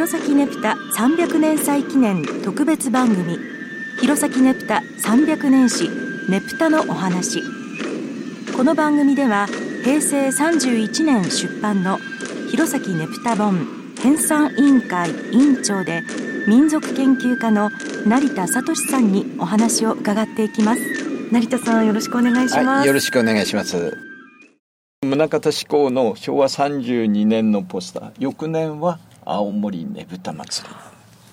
弘前ねぷた300年祭記念特別番組弘前ねぷた300年史ねぷたのお話。この番組では平成31年出版の弘前ねぷた本編纂委員会委員長で民族研究家の成田聡さんにお話を伺っていきます。成田さんよろしくお願いします、はい、よろしくお願いします。宗像志向の昭和32年のポスター。翌年は青森ねぶた祭り。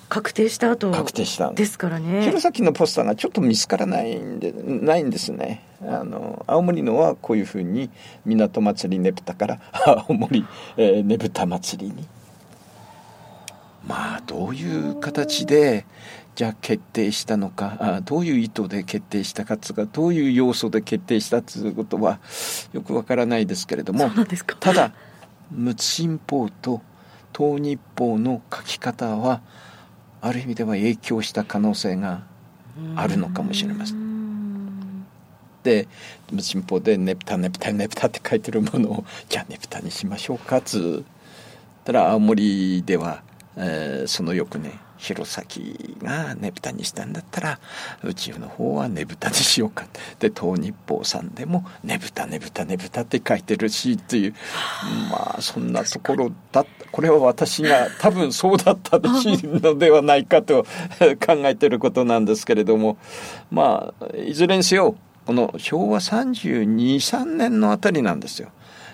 確定した後確定した。ですからね。弘前のポスターがちょっと見つからないんでないんですね。あの青森のはこういうふうに港祭りねぶたから青森、えー、ねぶた祭りに。まあどういう形でじゃあ決定したのかあどういう意図で決定したかつがどういう要素で決定したということはよくわからないですけれども。ただ陸新報と東日報の書き方はある意味では影響した可能性があるのかもしれません。で新報で「ねぷたねぷたねぷた」って書いてるものをじゃあねぷたにしましょうかつったら青森では、えー、その翌年弘前がねぶたにしたんだったらうちの方はねぶたにしようかで東日報さんでもねぶたねぶたねぶたって書いてるしっていうまあ。そんなところだこれは私が多分そうだったのではないかと考えてることなんですけれども。まあいずれにせよこの昭和323年のあたりなんですよ。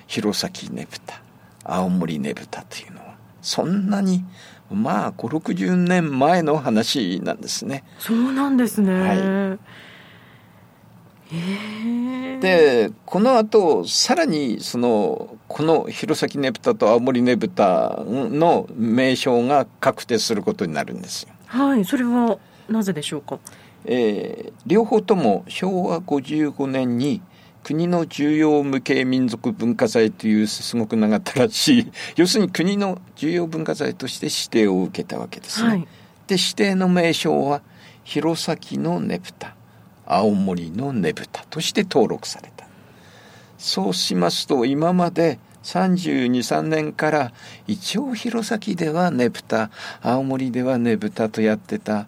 弘前ねぶた。青森ねぶたというのは。そんなにまあ560年前の話なんですね。そうなんですね、はいでこの後さらにそのこの弘前ねぶたと青森ねぶたの名称が確定することになるんですよ。はいそれはなぜでしょうか、えー、両方とも昭和55年に国の重要無形民族文化財というすごく長ったらしい 要するに国の重要文化財として指定を受けたわけですね。はい、で指定の名称は弘前のねぶた青森のねぶたとして登録された。そうしますと今まで32、3年から一応弘前ではねぶた、青森ではねぶたとやってた。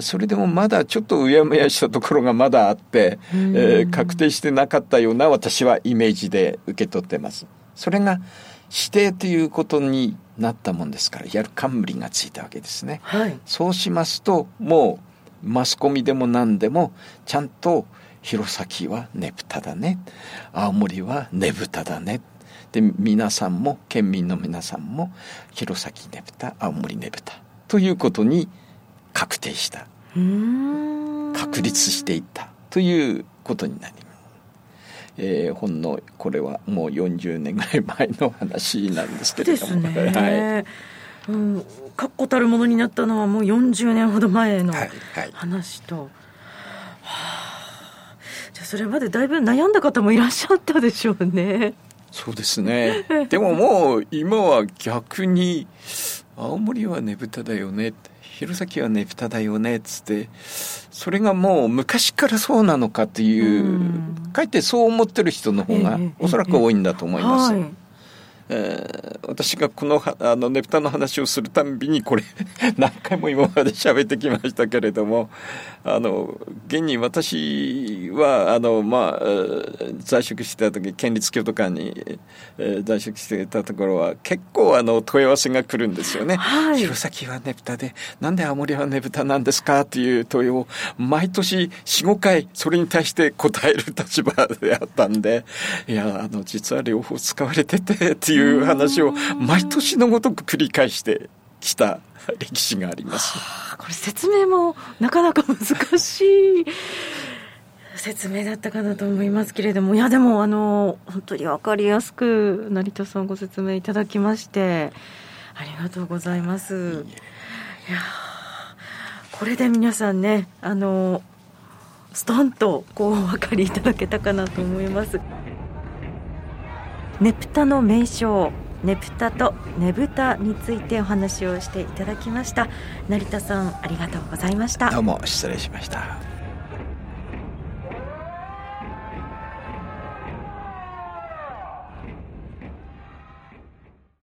それでもまだちょっとうやむやしたところがまだあって、えー、確定してなかったような私はイメージで受け取ってます。それが指定ということになったもんですから、やる冠がついたわけですね。はい、そうしますと、もうマスコミでも何でもちゃんと弘前はねぶただね青森はねぶただねで皆さんも県民の皆さんも弘前ねぶた青森ねぶたということに確定した確立していったということになります。えー、ほんのこれはもう40年ぐらい前の話なんですけれども。ですね。はいうん、確固たるものになったのはもう40年ほど前の話と。はいはいはあ、じゃあそれまでだいぶ悩んだ方もいらっしゃったでしょうね。そうですね。でももう今は逆に青森はねぶただよね。弘前はねぶただよね。っつってそれがもう昔からそうなのかっていうかえってそう思ってる人の方がおそらく多いんだと思います。えー、私がこのあのねぷたの話をするたんびにこれ 何回も今まで喋ってきましたけれどもあの現に私はあの、まあ、在職してた時県立京都館に、えー、在職してたところは結構あの問い合わせが来るんですよね。はい、弘前はねぷたでなんで青森はねぷたなんですかっていう問いを毎年45回それに対して答える立場であったんでいやあの実は両方使われててっていういう話を毎年のごとく繰り返してきた歴史があります。これ説明もなかなか難しい説明だったかなと思いますけれどもいやでもあの本当に分かりやすく成田さんご説明いただきましてありがとうございます。いやこれで皆さんねあのストンとこうお分かりいただけたかなと思います。ねぷたの名称ねぷたとねぶたについてお話をしていただきました。成田さんありがとうございました。どうも失礼しました。